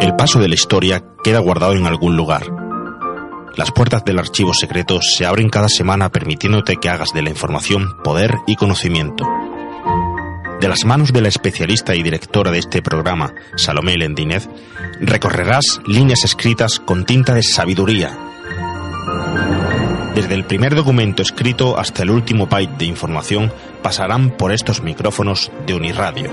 El paso de la historia queda guardado en algún lugar. Las puertas del archivo secreto se abren cada semana permitiéndote que hagas de la información poder y conocimiento. De las manos de la especialista y directora de este programa, Salomé Lendínez, recorrerás líneas escritas con tinta de sabiduría. Desde el primer documento escrito hasta el último byte de información pasarán por estos micrófonos de Uniradio.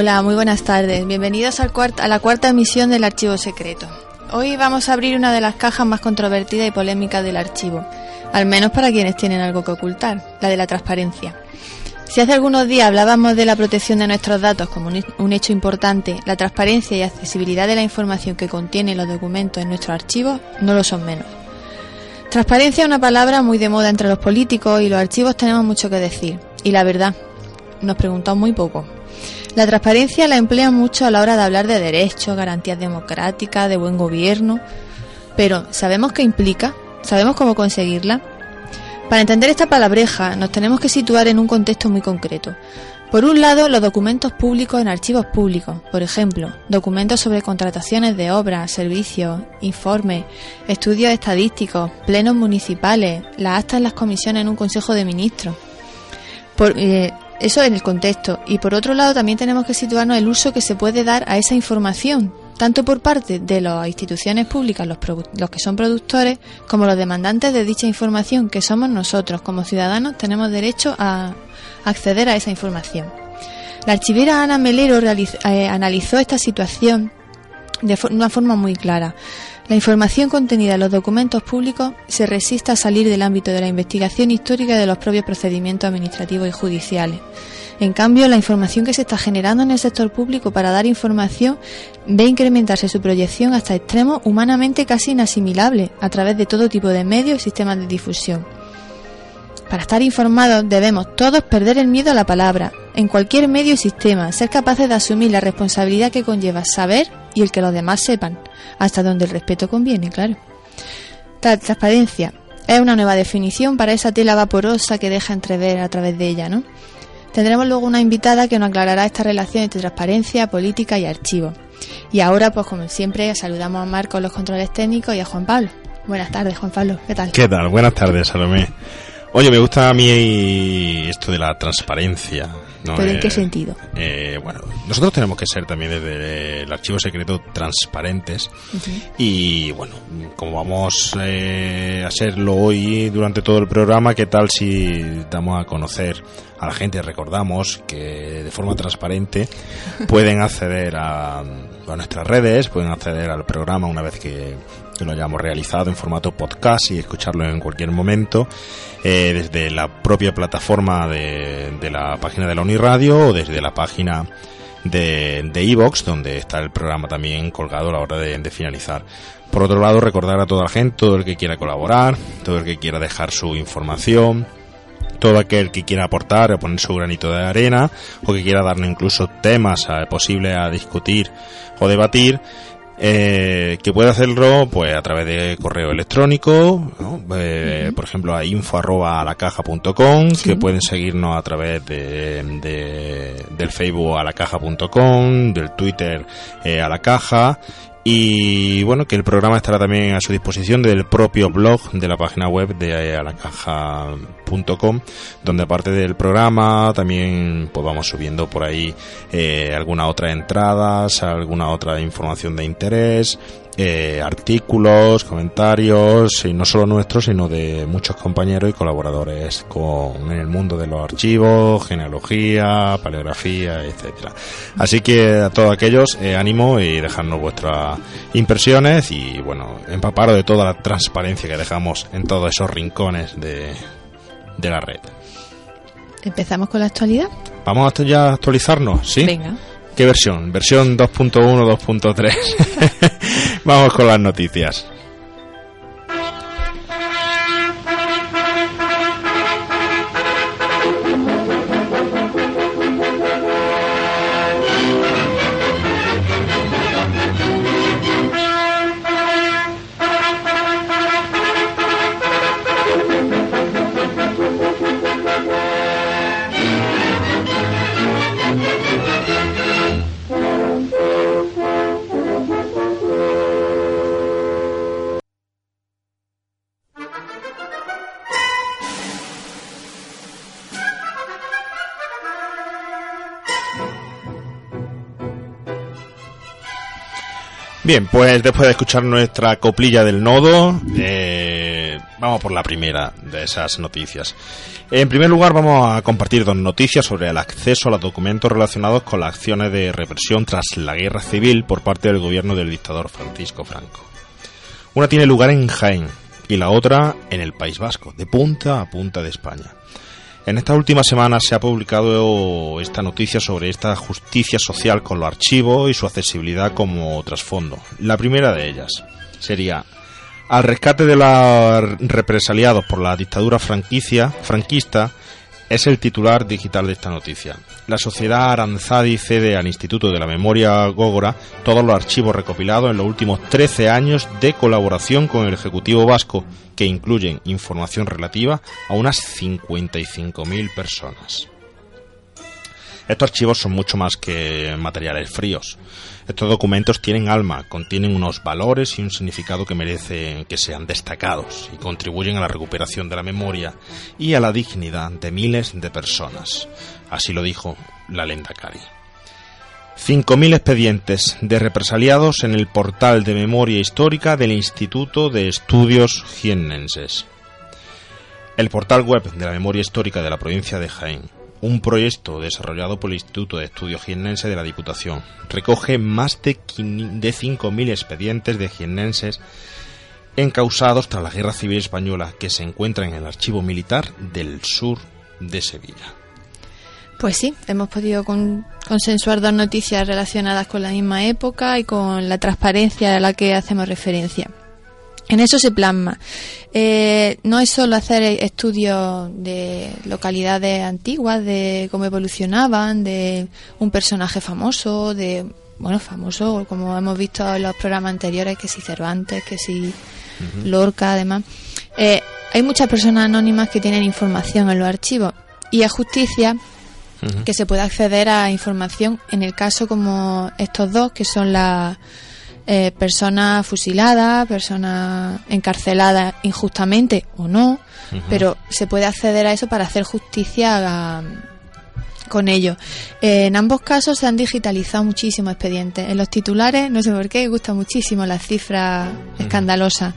Hola, muy buenas tardes. Bienvenidos al a la cuarta emisión del Archivo Secreto. Hoy vamos a abrir una de las cajas más controvertidas y polémicas del archivo, al menos para quienes tienen algo que ocultar, la de la transparencia. Si hace algunos días hablábamos de la protección de nuestros datos como un hecho importante, la transparencia y accesibilidad de la información que contienen los documentos en nuestros archivos no lo son menos. Transparencia es una palabra muy de moda entre los políticos y los archivos tenemos mucho que decir. Y la verdad, nos preguntamos muy poco. La transparencia la emplean mucho a la hora de hablar de derechos, garantías democráticas, de buen gobierno, pero ¿sabemos qué implica? ¿Sabemos cómo conseguirla? Para entender esta palabreja nos tenemos que situar en un contexto muy concreto. Por un lado, los documentos públicos en archivos públicos, por ejemplo, documentos sobre contrataciones de obras, servicios, informes, estudios estadísticos, plenos municipales, las actas en las comisiones en un Consejo de Ministros. Por, eh, eso en el contexto. Y por otro lado, también tenemos que situarnos el uso que se puede dar a esa información, tanto por parte de las instituciones públicas, los, los, que son productores, como los demandantes de dicha información, que somos nosotros, como ciudadanos, tenemos derecho a acceder a esa información. La archivera Ana Melero eh, analizó esta situación de una forma muy clara. La información contenida en los documentos públicos se resiste a salir del ámbito de la investigación histórica de los propios procedimientos administrativos y judiciales. En cambio, la información que se está generando en el sector público para dar información ve incrementarse su proyección hasta extremos humanamente casi inasimilables a través de todo tipo de medios y sistemas de difusión. Para estar informados debemos todos perder el miedo a la palabra, en cualquier medio y sistema, ser capaces de asumir la responsabilidad que conlleva saber y el que los demás sepan, hasta donde el respeto conviene, claro. La transparencia es una nueva definición para esa tela vaporosa que deja entrever a través de ella, ¿no? Tendremos luego una invitada que nos aclarará esta relación entre transparencia, política y archivo. Y ahora, pues como siempre, saludamos a Marco los controles técnicos y a Juan Pablo. Buenas tardes, Juan Pablo. ¿Qué tal? ¿Qué tal? Buenas tardes, Salomé. Oye, me gusta a mí esto de la transparencia. ¿Pero en qué eh, sentido? Eh, bueno, nosotros tenemos que ser también desde el archivo secreto transparentes y bueno, como vamos eh, a serlo hoy durante todo el programa, ¿qué tal si damos a conocer a la gente, recordamos que de forma transparente pueden acceder a, a nuestras redes, pueden acceder al programa una vez que lo hayamos realizado en formato podcast y escucharlo en cualquier momento eh, desde la propia plataforma de, la página de la Uniradio o desde la página de Evox, donde está el programa también colgado a la hora de, finalizar. Por otro lado, recordar a toda la gente, todo el que quiera colaborar, todo el que quiera dejar su información, todo aquel que quiera aportar o poner su granito de arena o que quiera darle incluso temas eh, posibles a discutir o debatir, eh, que puede hacerlo pues a través de correo electrónico, eh, por ejemplo a info arroba la caja que pueden seguirnos a través de, del Facebook a la caja.com, del Twitter eh, a la caja y bueno, que el programa estará también a su disposición del propio blog de la página web de alacaja.com, donde aparte del programa también pues vamos subiendo por ahí eh, algunas otras entradas, alguna otra información de interés, eh, artículos, comentarios, y no solo nuestros, sino de muchos compañeros y colaboradores con, en el mundo de los archivos, genealogía, paleografía, etcétera. Así que a todos aquellos, eh, ánimo y dejarnos vuestras impresiones y bueno, empaparos de toda la transparencia que dejamos en todos esos rincones de, de la red. ¿Empezamos con la actualidad? Vamos a ya actualizarnos, ¿sí? Venga. ¿Qué versión? ¿Versión 2.1, 2.3? Vamos con las noticias. Bien, pues después de escuchar nuestra coplilla del nodo, eh, vamos por la primera de esas noticias. En primer lugar, vamos a compartir dos noticias sobre el acceso a los documentos relacionados con las acciones de represión tras la guerra civil por parte del gobierno del dictador Francisco Franco. Una tiene lugar en Jaén y la otra en el País Vasco, de punta a punta de España. En esta última semana se ha publicado esta noticia sobre esta justicia social con los archivos y su accesibilidad como trasfondo. La primera de ellas sería al rescate de los represaliados por la dictadura franquicia, franquista es el titular digital de esta noticia. La sociedad Aranzadi cede al Instituto de la Memoria Gógora todos los archivos recopilados en los últimos 13 años de colaboración con el Ejecutivo Vasco, que incluyen información relativa a unas 55.000 personas. Estos archivos son mucho más que materiales fríos. Estos documentos tienen alma, contienen unos valores y un significado que merecen que sean destacados y contribuyen a la recuperación de la memoria y a la dignidad de miles de personas. Así lo dijo la lenda Cari. 5.000 expedientes de represaliados en el portal de memoria histórica del Instituto de Estudios Jiennenses. El portal web de la memoria histórica de la provincia de Jaén un proyecto desarrollado por el Instituto de Estudios Jiennense de la Diputación. Recoge más de 5.000 expedientes de jiennenses encausados tras la Guerra Civil Española que se encuentran en el Archivo Militar del Sur de Sevilla. Pues sí, hemos podido consensuar dos noticias relacionadas con la misma época y con la transparencia a la que hacemos referencia. En eso se plasma. Eh, no es solo hacer estudios de localidades antiguas, de cómo evolucionaban, de un personaje famoso, de, bueno, famoso, como hemos visto en los programas anteriores, que si Cervantes, que si Lorca, además. Eh, hay muchas personas anónimas que tienen información en los archivos y es justicia que se pueda acceder a información en el caso como estos dos, que son las eh, personas fusiladas, personas encarceladas injustamente o no, pero se puede acceder a eso para hacer justicia con ello. Eh, en ambos casos se han digitalizado muchísimos expedientes. En los titulares, no sé por qué, gusta muchísimo las cifras escandalosas.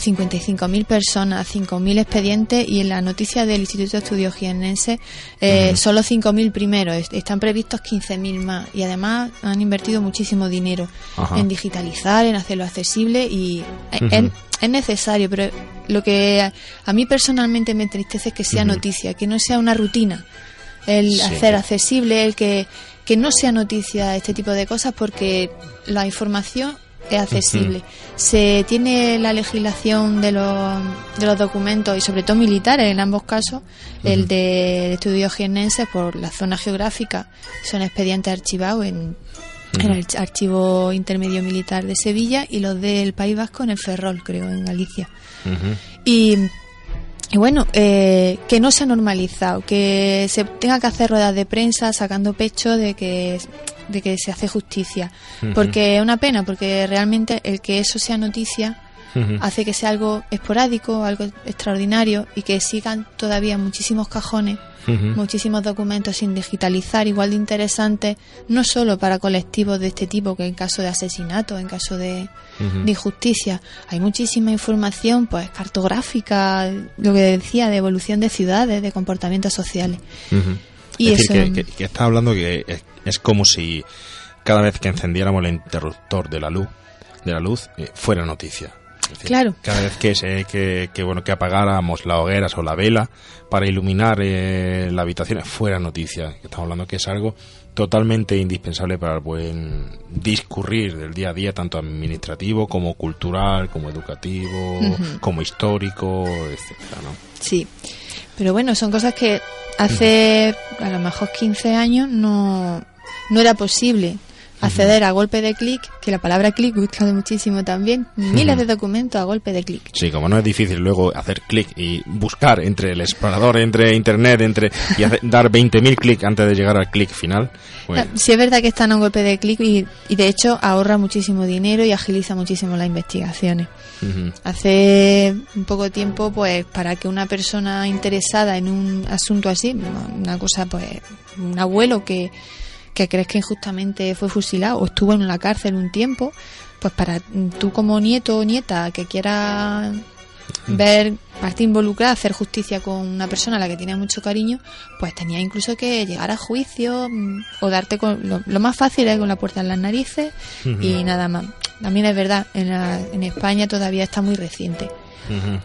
55.000 personas, 5.000 expedientes y en la noticia del Instituto de Estudios Jiennense eh, solo 5.000 primeros, están previstos 15.000 más y además han invertido muchísimo dinero en digitalizar, en hacerlo accesible y es, necesario, pero lo que a mí personalmente me entristece es que sea noticia, que no sea una rutina el hacer accesible, el que, que no sea noticia este tipo de cosas porque la información es accesible. Se tiene la legislación de los, de los documentos y sobre todo militares en ambos casos, el de estudios jiennenses por la zona geográfica, son expedientes archivados en, el Archivo Intermedio Militar de Sevilla y los del País Vasco en el Ferrol, creo, en Galicia. Y y bueno, eh, que no se ha normalizado, que se tenga que hacer ruedas de prensa sacando pecho de que de que se hace justicia. Porque es una pena, porque realmente el que eso sea noticia hace que sea algo esporádico, algo extraordinario y que sigan todavía muchísimos cajones, muchísimos documentos sin digitalizar, igual de interesantes, no solo para colectivos de este tipo, que en caso de asesinato, en caso de, injusticia, hay muchísima información pues cartográfica, lo que decía, de evolución de ciudades, de comportamientos sociales. Y es decir, que, que, está hablando que es como si cada vez que encendiéramos el interruptor de la luz, de la luz, eh, fuera noticia. Claro. Cada vez que, se, que, que, bueno, que apagáramos la hoguera o la vela para iluminar eh, la habitación, fuera noticia. Estamos hablando que es algo totalmente indispensable para el buen discurrir del día a día, tanto administrativo como cultural, como educativo, como histórico, etcétera, ¿no? Sí. Pero bueno, son cosas que hace a lo mejor 15 años no, no era posible acceder a golpe de clic, que la palabra clic gusta muchísimo también, miles de documentos a golpe de clic. Sí, como no es difícil luego hacer clic y buscar entre el explorador, entre internet, entre y dar 20.000 clics antes de llegar al clic final. Pues... Sí es verdad que están a un golpe de clic y, y, de hecho ahorra muchísimo dinero y agiliza muchísimo las investigaciones. Hace un poco tiempo, pues para que una persona interesada en un asunto así, una cosa pues un abuelo que que crees que injustamente fue fusilado o estuvo en la cárcel un tiempo, pues para tú como nieto o nieta que quiera mm. ver parte involucrada, hacer justicia con una persona a la que tiene mucho cariño, pues tenía incluso que llegar a juicio mm, o darte con lo, más fácil es con la puerta en las narices y nada más. También es verdad, en, en España todavía está muy reciente.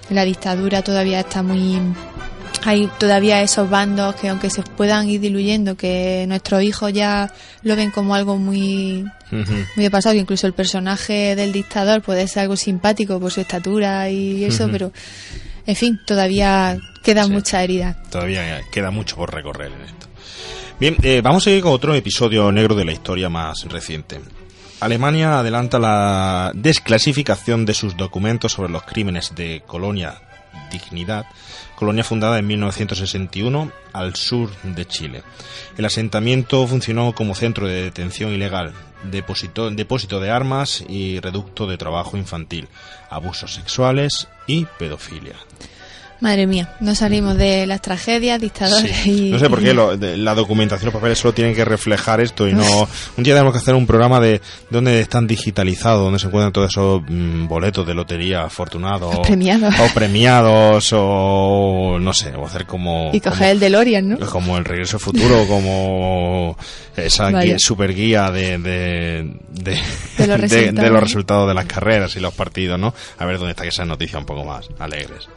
La dictadura todavía está muy hay todavía esos bandos que aunque se puedan ir diluyendo, que nuestros hijos ya lo ven como algo muy, muy de pasado, que incluso el personaje del dictador puede ser algo simpático por su estatura y eso, pero en fin, todavía queda mucha herida. Todavía queda mucho por recorrer en esto. Bien, eh, vamos a ir con otro episodio negro de la historia más reciente. Alemania adelanta la desclasificación de sus documentos sobre los crímenes de Colonia Dignidad colonia fundada en 1961 al sur de Chile. El asentamiento funcionó como centro de detención ilegal, depósito, depósito de armas y reducto de trabajo infantil, abusos sexuales y pedofilia. Madre mía, no salimos de las tragedias, dictadores y... No sé por qué la documentación, los papeles solo tienen que reflejar esto y no... Un día tenemos que hacer un programa de dónde están digitalizados, dónde se encuentran todos esos mm, boletos de lotería afortunados. O premiados. O premiados, o no sé, o hacer como... Y coger el DeLorean, ¿no? Como el Regreso Futuro, como esa guía, super guía de, de, de, los de los resultados de las carreras y los partidos, ¿no? A ver dónde está esa noticia un poco más alegres.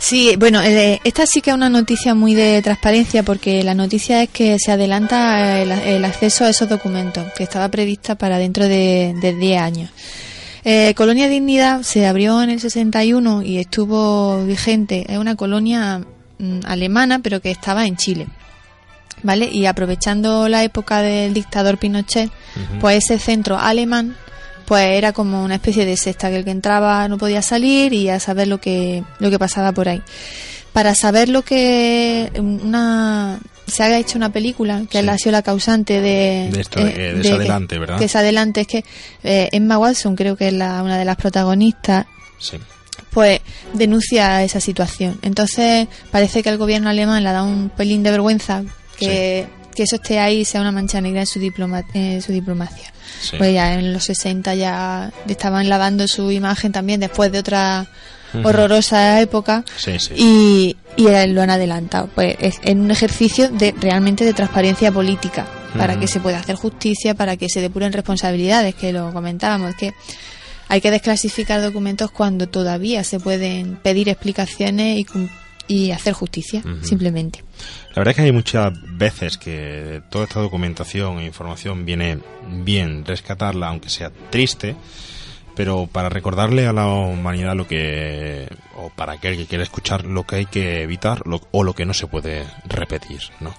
Sí, bueno, eh, esta sí que es una noticia muy de transparencia porque la noticia es que se adelanta el, acceso a esos documentos que estaba prevista para dentro de, 10 años. Eh, colonia Dignidad se abrió en el 61 y estuvo vigente. Es una colonia mm, alemana pero que estaba en Chile. ¿Vale? Y aprovechando la época del dictador Pinochet, pues ese centro alemán pues era como una especie de secta que el que entraba no podía salir y a saber lo que lo que pasaba por ahí. Para saber lo que una se haya hecho una película que ha sido la causante de, de, esto, eh, de, adelante, ¿verdad? Que es adelante, es que eh, Emma Watson creo que es la, una de las protagonistas. Sí. Pues denuncia esa situación. Entonces parece que el gobierno alemán le da un pelín de vergüenza que, que eso esté ahí sea una mancha negra en su, diploma, en su diplomacia. Pues ya en los 60 ya estaban lavando su imagen también después de otra horrorosa época y, y lo han adelantado. Pues es en un ejercicio de realmente de transparencia política para que se pueda hacer justicia, para que se depuren responsabilidades, que lo comentábamos, que hay que desclasificar documentos cuando todavía se pueden pedir explicaciones y, y hacer justicia, simplemente. La verdad es que hay muchas veces que toda esta documentación e información viene bien rescatarla, aunque sea triste, pero para recordarle a la humanidad lo que, o para aquel que quiera escuchar, lo que hay que evitar o lo que no se puede repetir, ¿no?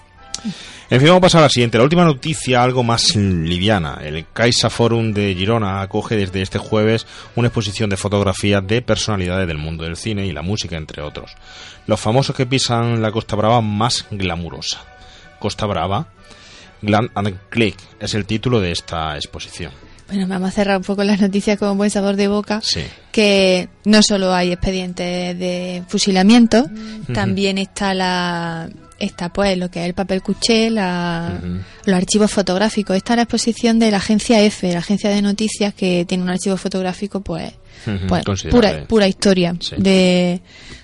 En fin, vamos a pasar a la siguiente. La última noticia, algo más liviana. El Caixa Forum de Girona acoge desde este jueves una exposición de fotografías de personalidades del mundo del cine y la música, entre otros. Los famosos que pisan la Costa Brava más glamurosa. Costa Brava, Glam and Click es el título de esta exposición. Bueno, vamos a cerrar un poco las noticias con buen sabor de boca. Sí. Que no solo hay expedientes de fusilamiento, también está la está pues lo que es el papel cuché, la, los archivos fotográficos. Esta es la exposición de la agencia F, la agencia de noticias que tiene un archivo fotográfico pues, pues pura, pura historia de,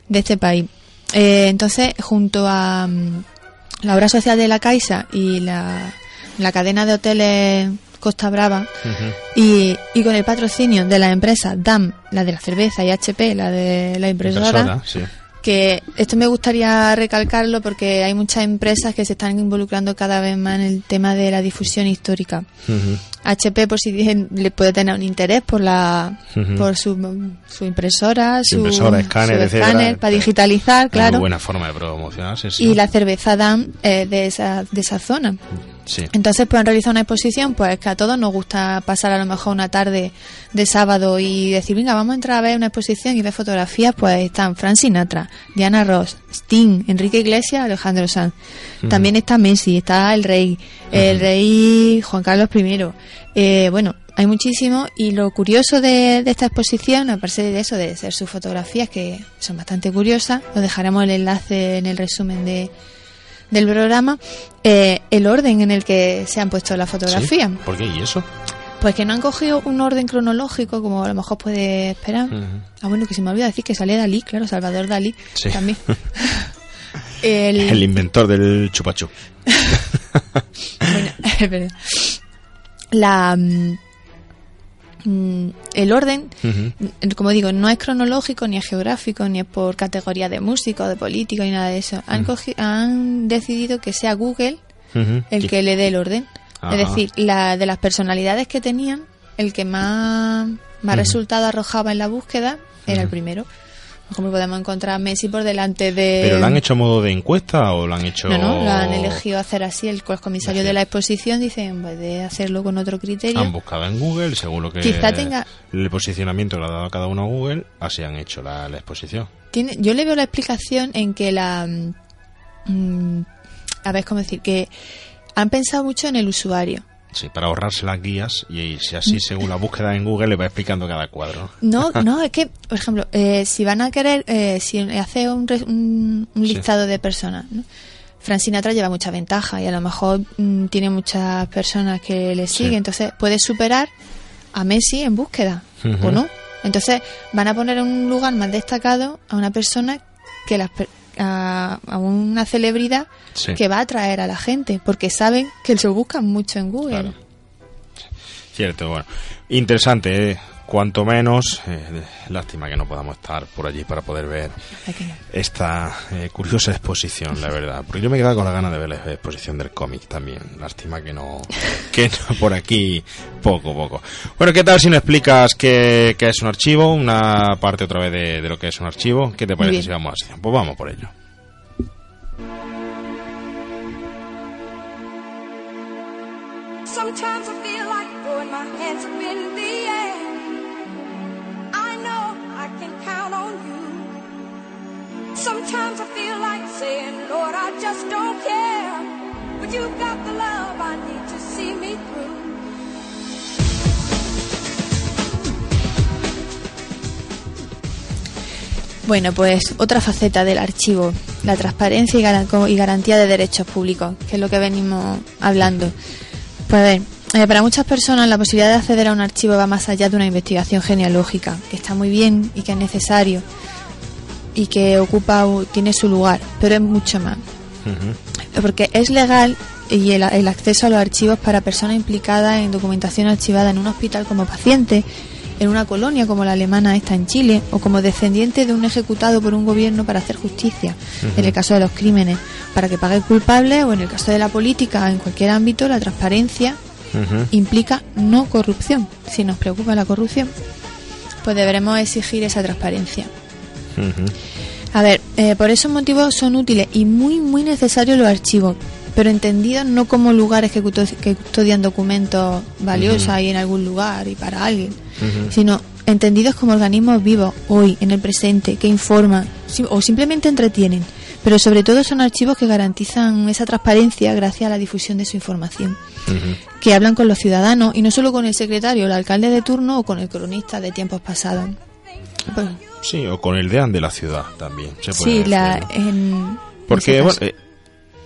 de este país. Eh, entonces, junto a mm, la obra social de la Caixa y la, la cadena de hoteles Costa Brava y, y, con el patrocinio de la empresa DAM, la de la cerveza, y HP, la de la impresora, que esto me gustaría recalcarlo porque hay muchas empresas que se están involucrando cada vez más en el tema de la difusión histórica. HP por si le puede tener un interés por la por su, su impresora, su, escáner, para digitalizar, claro. Una buena forma de promocionarse. Y la cerveza DAM de esa de esa zona. Entonces pueden realizar una exposición, pues que a todos nos gusta pasar a lo mejor una tarde de sábado y decir, venga, vamos a entrar a ver una exposición y ver fotografías, pues están Frank Sinatra, Diana Ross, Sting, Enrique Iglesias, Alejandro Sanz. También está Messi, está el rey, el rey Juan Carlos I. Eh, bueno, hay muchísimo y lo curioso de, esta exposición, aparte de eso, de ser sus fotografías que son bastante curiosas, os dejaremos el enlace en el resumen de, del programa eh, el orden en el que se han puesto las fotografías. ¿Por qué? ¿Y eso? Pues que no han cogido un orden cronológico como a lo mejor puede esperar. Ah, bueno, que se me olvida decir que sale Dalí, claro, Salvador Dalí también. el... inventor del chupachu. bueno, la mm, el orden, como digo, no es cronológico, ni es geográfico, ni es por categoría de músico, de político, ni nada de eso. Han, han decidido que sea Google el que le dé el orden. Es decir, la, de las personalidades que tenían, el que más, más resultado arrojaba en la búsqueda era el primero. Como podemos encontrar a Messi por delante de... ¿Pero lo han hecho a modo de encuesta o lo han hecho...? No, no, lo han elegido hacer así. El comisario de la exposición dice, en vez de hacerlo con otro criterio... Han buscado en Google, según lo que... Quizá tenga... El posicionamiento le ha dado a cada uno a Google, así han hecho la, exposición. Tiene, yo le veo la explicación en que la... Mm, a ver, ¿cómo decir? Que han pensado mucho en el usuario. Sí, para ahorrarse las guías y, si así según la búsqueda en Google le va explicando cada cuadro. No, no, es que, por ejemplo, eh, si van a querer, eh, si hace un, listado de personas, ¿no? Frank Sinatra lleva mucha ventaja y a lo mejor mm, tiene muchas personas que le siguen, entonces puede superar a Messi en búsqueda, ¿o no? Entonces van a poner en un lugar más destacado a una persona que las, a, una celebridad que va a atraer a la gente, porque saben que se buscan mucho en Google. Cierto, bueno. Interesante, ¿eh? Cuanto menos. Eh, lástima que no podamos estar por allí para poder ver esta eh, curiosa exposición, la verdad. Porque yo me he quedado con la gana de ver la exposición del cómic también. Lástima que no, que por aquí poco, poco. Bueno, ¿qué tal si nos explicas qué, es un archivo? Una parte otra vez de, de, lo que es un archivo. ¿Qué te parece si vamos así? Pues vamos por ello. Sometimes I feel like throwing my hands up Sometimes I feel like saying, Lord, I just don't care. But you've got the love I need to see me through. Bueno, pues otra faceta del archivo, la transparencia y garantía de derechos públicos, que es lo que venimos hablando. Pues a ver, eh, para muchas personas la posibilidad de acceder a un archivo va más allá de una investigación genealógica, que está muy bien y que es necesario, y que ocupa, tiene su lugar, pero es mucho más. Porque es legal y el, acceso a los archivos para personas implicadas en documentación archivada en un hospital como paciente, en una colonia como la alemana esta en Chile, o como descendiente de un ejecutado por un gobierno para hacer justicia, en el caso de los crímenes, para que pague el culpable, o en el caso de la política, en cualquier ámbito, la transparencia implica no corrupción. Si nos preocupa la corrupción, pues deberemos exigir esa transparencia. A ver, eh, por esos motivos son útiles y muy, muy necesarios los archivos, pero entendidos no como lugares que, custodian documentos valiosos ahí en algún lugar y para alguien, sino entendidos como organismos vivos hoy, en el presente, que informan o simplemente entretienen, pero sobre todo son archivos que garantizan esa transparencia gracias a la difusión de su información, que hablan con los ciudadanos y no solo con el secretario, el alcalde de turno o con el cronista de tiempos pasados. Pues, Sí, o con el deán de la ciudad también. sí, la, Porque, bueno, eh,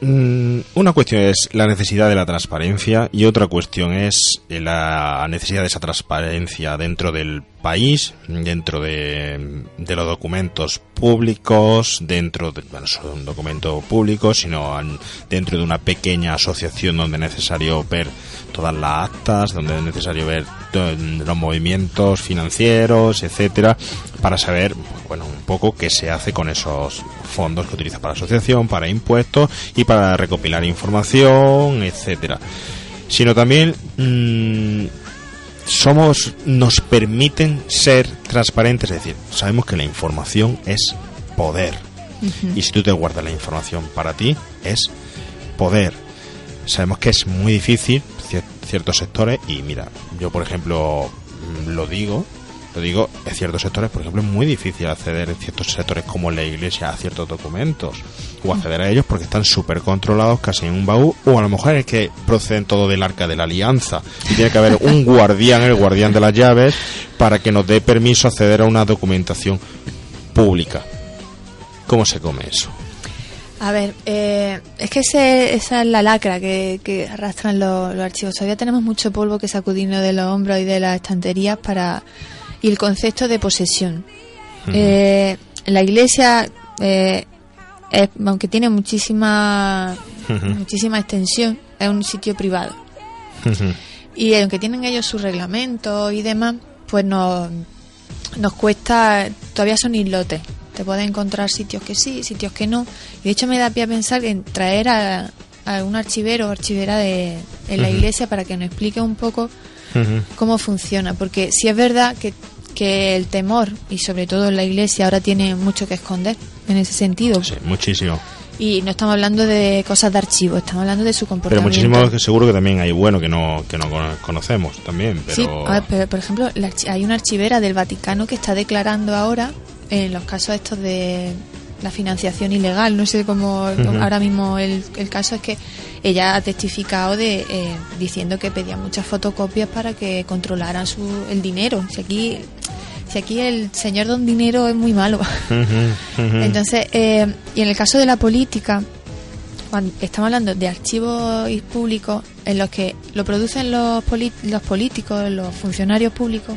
mm, una cuestión es la necesidad de la transparencia y otra cuestión es la necesidad de esa transparencia dentro del país, dentro de, los documentos públicos, dentro de, bueno, no un documento público, sino dentro de una pequeña asociación donde es necesario ver todas las actas, donde es necesario ver los movimientos financieros, etcétera, para saber, bueno, un poco qué se hace con esos fondos que utiliza para la asociación, para impuestos y para recopilar información, etcétera. Sino también mm, somos, nos permiten ser transparentes, es decir, sabemos que la información es poder. Y si tú te guardas la información para ti, es poder. Sabemos que es muy difícil ciertos sectores y mira, yo por ejemplo mm, lo digo, lo digo, en ciertos sectores, por ejemplo, es muy difícil acceder en ciertos sectores como la iglesia a ciertos documentos o acceder a ellos porque están súper controlados casi en un baúl o a lo mejor es que proceden todo del arca de la alianza y tiene que haber un guardián, el guardián de las llaves, para que nos dé permiso acceder a una documentación pública. ¿Cómo se come eso? A ver, eh, es que esa es la lacra que, arrastran los, archivos. Todavía tenemos mucho polvo que sacudirnos de los hombros y de las estanterías para y el concepto de posesión. Eh, la iglesia, eh, aunque tiene muchísima, muchísima extensión, es un sitio privado. Y aunque tienen ellos sus reglamentos y demás, pues nos, nos cuesta, todavía son islotes. Te puedes encontrar sitios que sí, sitios que no. Y de hecho me da pie a pensar en traer a, un archivero o archivera de, en la iglesia para que nos explique un poco cómo funciona. Porque si es verdad que que el temor, y sobre todo en la iglesia, ahora tiene mucho que esconder en ese sentido. Sí, muchísimo. Y no estamos hablando de cosas de archivo, estamos hablando de su comportamiento. Pero muchísimo que seguro que también hay bueno que no, que no conocemos también. Pero... Sí, pero por ejemplo, hay una archivera del Vaticano que está declarando ahora, en los casos estos de la financiación ilegal, no sé cómo ahora mismo el, el caso es que ella ha testificado de eh, diciendo que pedía muchas fotocopias para que controlaran su, el dinero. Si aquí, si aquí el señor don dinero es muy malo. Entonces, eh, y en el caso de la política, cuando estamos hablando de archivos públicos en los que lo producen los, los políticos, los funcionarios públicos,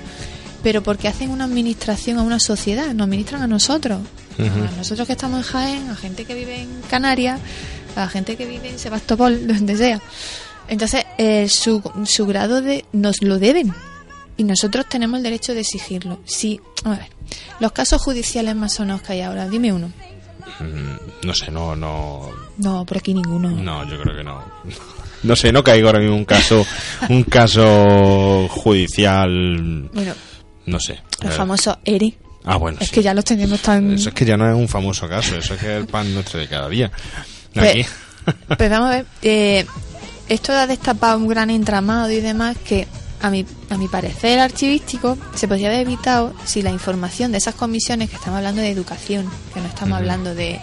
pero porque hacen una administración a una sociedad, nos administran a nosotros. A nosotros que estamos en Jaén, a gente que vive en Canarias, a gente que vive en Sebastopol, donde sea. Entonces, eh, su, su grado de. nos lo deben. Y nosotros tenemos el derecho de exigirlo. Si, a ver, los casos judiciales más sonados que hay ahora, dime uno. Mm, no sé, no, no. No, por aquí ninguno. No, yo creo que no. No sé, no caigo ahora mismo un caso, un caso judicial. Bueno, no sé. El famoso ERI. Ah, bueno. Es que ya los tenemos tan. Eso es que ya no es un famoso caso, eso es que es el pan nuestro de cada día. Pues, pues, vamos a ver, eh, esto ha destapado un gran entramado y demás que a mi, a mi parecer archivístico se podría haber evitado si la información de esas comisiones que estamos hablando de educación, que no estamos hablando de,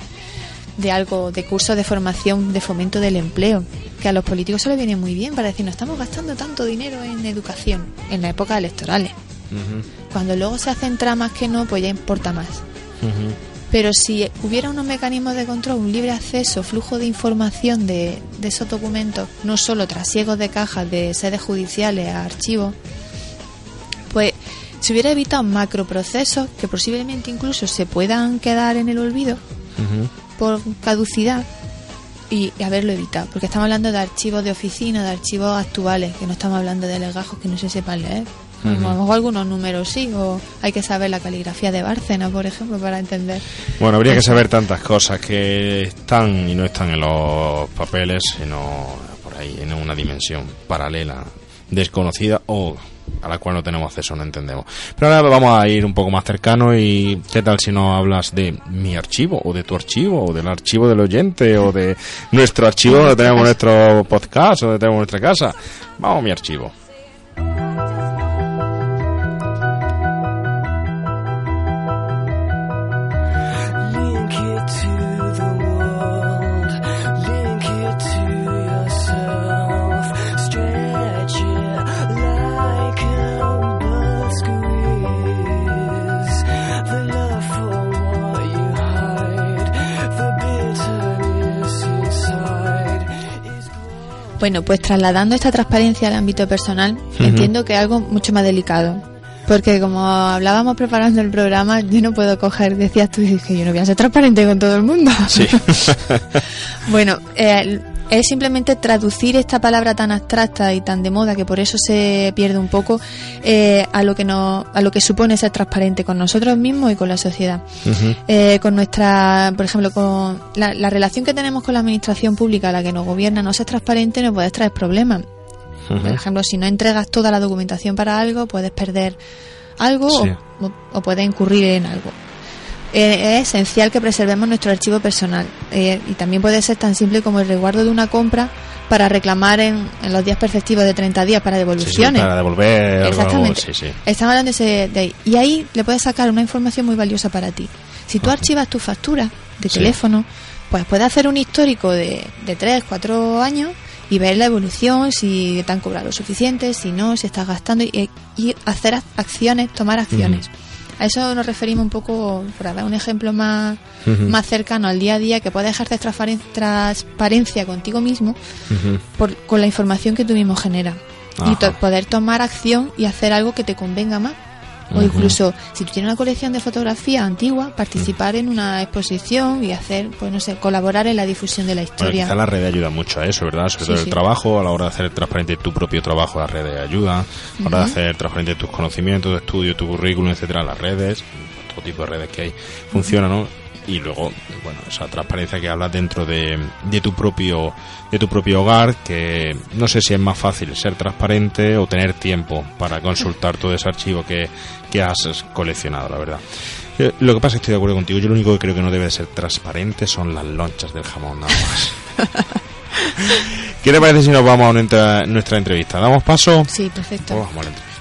de algo, de cursos de formación, de fomento del empleo, que a los políticos se les viene muy bien para decir, no estamos gastando tanto dinero en educación en la época electorales. Cuando luego se hacen tramas que no, pues ya importa más. Pero si hubiera unos mecanismos de control, un libre acceso, flujo de información de, esos documentos, no solo trasiegos de cajas de sedes judiciales a archivos, pues se hubiera evitado macroprocesos que posiblemente incluso se puedan quedar en el olvido por caducidad y, haberlo evitado. Porque estamos hablando de archivos de oficina, de archivos actuales, que no estamos hablando de legajos que no se sepan leer. A lo mejor algunos números sí, o hay que saber la caligrafía de Bárcena, por ejemplo, para entender. Bueno, habría que saber tantas cosas que están y no están en los papeles, sino por ahí, en una dimensión paralela, desconocida o a la cual no tenemos acceso, no entendemos. Pero ahora vamos a ir un poco más cercano y ¿qué tal si no hablas de mi archivo o de tu archivo o del archivo del oyente o de nuestro archivo donde tenemos nuestro podcast o donde tenemos nuestra casa? Vamos a mi archivo. Bueno, pues trasladando esta transparencia al ámbito personal, entiendo que es algo mucho más delicado. Porque como hablábamos preparando el programa, yo no puedo coger, decías tú, que yo no voy a ser transparente con todo el mundo. Sí. bueno, eh, es simplemente traducir esta palabra tan abstracta y tan de moda que por eso se pierde un poco eh, a lo que no, a lo que supone ser transparente con nosotros mismos y con la sociedad. Eh, con nuestra, por ejemplo, con la, relación que tenemos con la administración pública, la que nos gobierna, no ser transparente nos puede traer problemas. Por ejemplo, si no entregas toda la documentación para algo, puedes perder algo o puedes incurrir en algo. Eh, es esencial que preservemos nuestro archivo personal eh, y también puede ser tan simple como el resguardo de una compra para reclamar en, los días perceptivos de 30 días para devoluciones. para devolver. Exactamente. Estamos hablando de, ahí. Y ahí le puedes sacar una información muy valiosa para ti. Si tú archivas tu factura de teléfono, pues puedes hacer un histórico de, de 3, 4 años y ver la evolución, si te han cobrado lo suficiente, si no, si estás gastando y, hacer acciones, tomar acciones. A eso nos referimos un poco, para dar un ejemplo más, más cercano al día a día, que puedes ejercer transparencia contigo mismo con la información que tú mismo generas. Y poder tomar acción y hacer algo que te convenga más. O incluso, si tú tienes una colección de fotografía antigua, participar en una exposición y hacer, pues no sé, colaborar en la difusión de la historia. quizá la red ayuda mucho a eso, ¿verdad? Sobre todo el trabajo, a la hora de hacer transparente tu propio trabajo, la red ayuda, a la hora de hacer transparente tus conocimientos, de estudio, tu currículum, etcétera, las redes, todo tipo de redes que hay, funciona, ¿no? Y luego bueno esa transparencia que hablas dentro de, de tu propio de tu propio hogar que no sé si es más fácil ser transparente o tener tiempo para consultar todo ese archivo que, que has coleccionado la verdad eh, lo que pasa es que estoy de acuerdo contigo yo lo único que creo que no debe ser transparente son las lonchas del jamón nada más ¿Qué te parece si nos vamos a nuestra, nuestra entrevista? ¿Damos paso? Sí, perfecto. Pues vamos a la entrevista.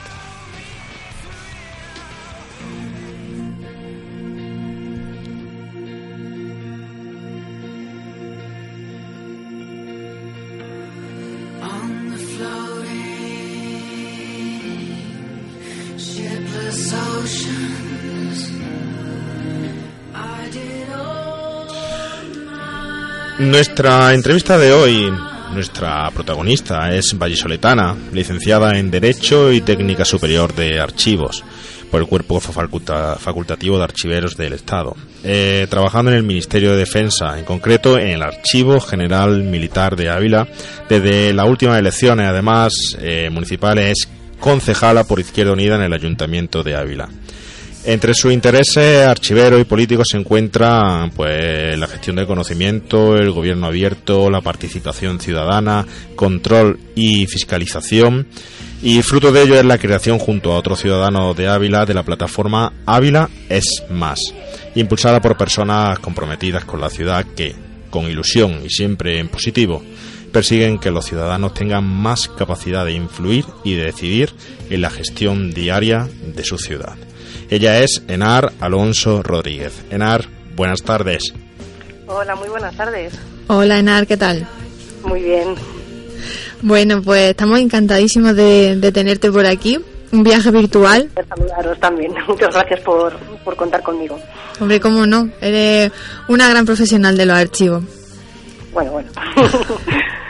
Nuestra entrevista de hoy, nuestra protagonista es vallisoletana, licenciada en Derecho y Técnica Superior de Archivos por el Cuerpo Facultativo de Archiveros del Estado, eh, trabajando en el Ministerio de Defensa, en concreto en el Archivo General Militar de Ávila. Desde las últimas elecciones, además, eh, municipales, es concejala por Izquierda Unida en el Ayuntamiento de Ávila. Entre sus intereses archiveros y políticos se encuentra pues la gestión del conocimiento, el gobierno abierto, la participación ciudadana, control y fiscalización. Y fruto de ello es la creación junto a otros ciudadanos de Ávila de la plataforma Ávila es más, impulsada por personas comprometidas con la ciudad que, con ilusión y siempre en positivo, persiguen que los ciudadanos tengan más capacidad de influir y de decidir en la gestión diaria de su ciudad. Ella es Enar Alonso Rodríguez. Enar, buenas tardes. Hola, muy buenas tardes. Hola Enar, ¿qué tal? Muy bien. Bueno, pues estamos encantadísimos de, tenerte por aquí. Un viaje virtual. Saludaros también. Muchas gracias por, por contar conmigo. Hombre, cómo no. Eres una gran profesional de los archivos. Bueno, bueno.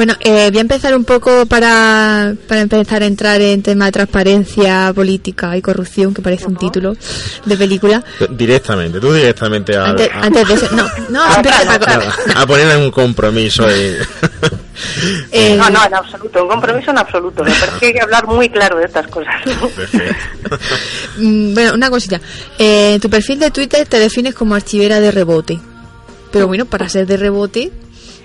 Bueno, eh, voy a empezar un poco para, para empezar a entrar en tema de transparencia política y corrupción, que parece un título de película. Directamente, tú directamente a... Antes, antes de eso, no, no, a, a, poner en un compromiso. Eh, no, no, en absoluto, un compromiso en absoluto. Me parece que hay que hablar muy claro de estas cosas. Mm, bueno, una cosita. Eh, tu perfil de Twitter te defines como archivera de rebote. Pero bueno, para ser de rebote,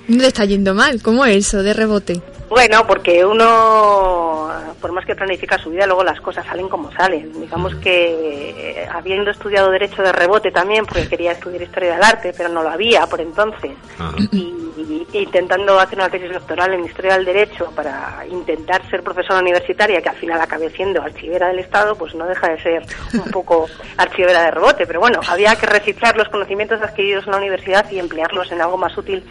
no le está yendo mal. ¿Cómo es eso de rebote? Bueno, porque uno, por más que planifica su vida, luego las cosas salen como salen. Digamos que eh, habiendo estudiado Derecho de rebote también, porque quería estudiar Historia del Arte, pero no lo había por entonces, y, intentando hacer una tesis doctoral en Historia del Derecho para intentar ser profesora universitaria, que al final acabé siendo archivera del Estado, pues no deja de ser un poco archivera de rebote. Pero bueno, había que reciclar los conocimientos adquiridos en la universidad y emplearlos en algo más útil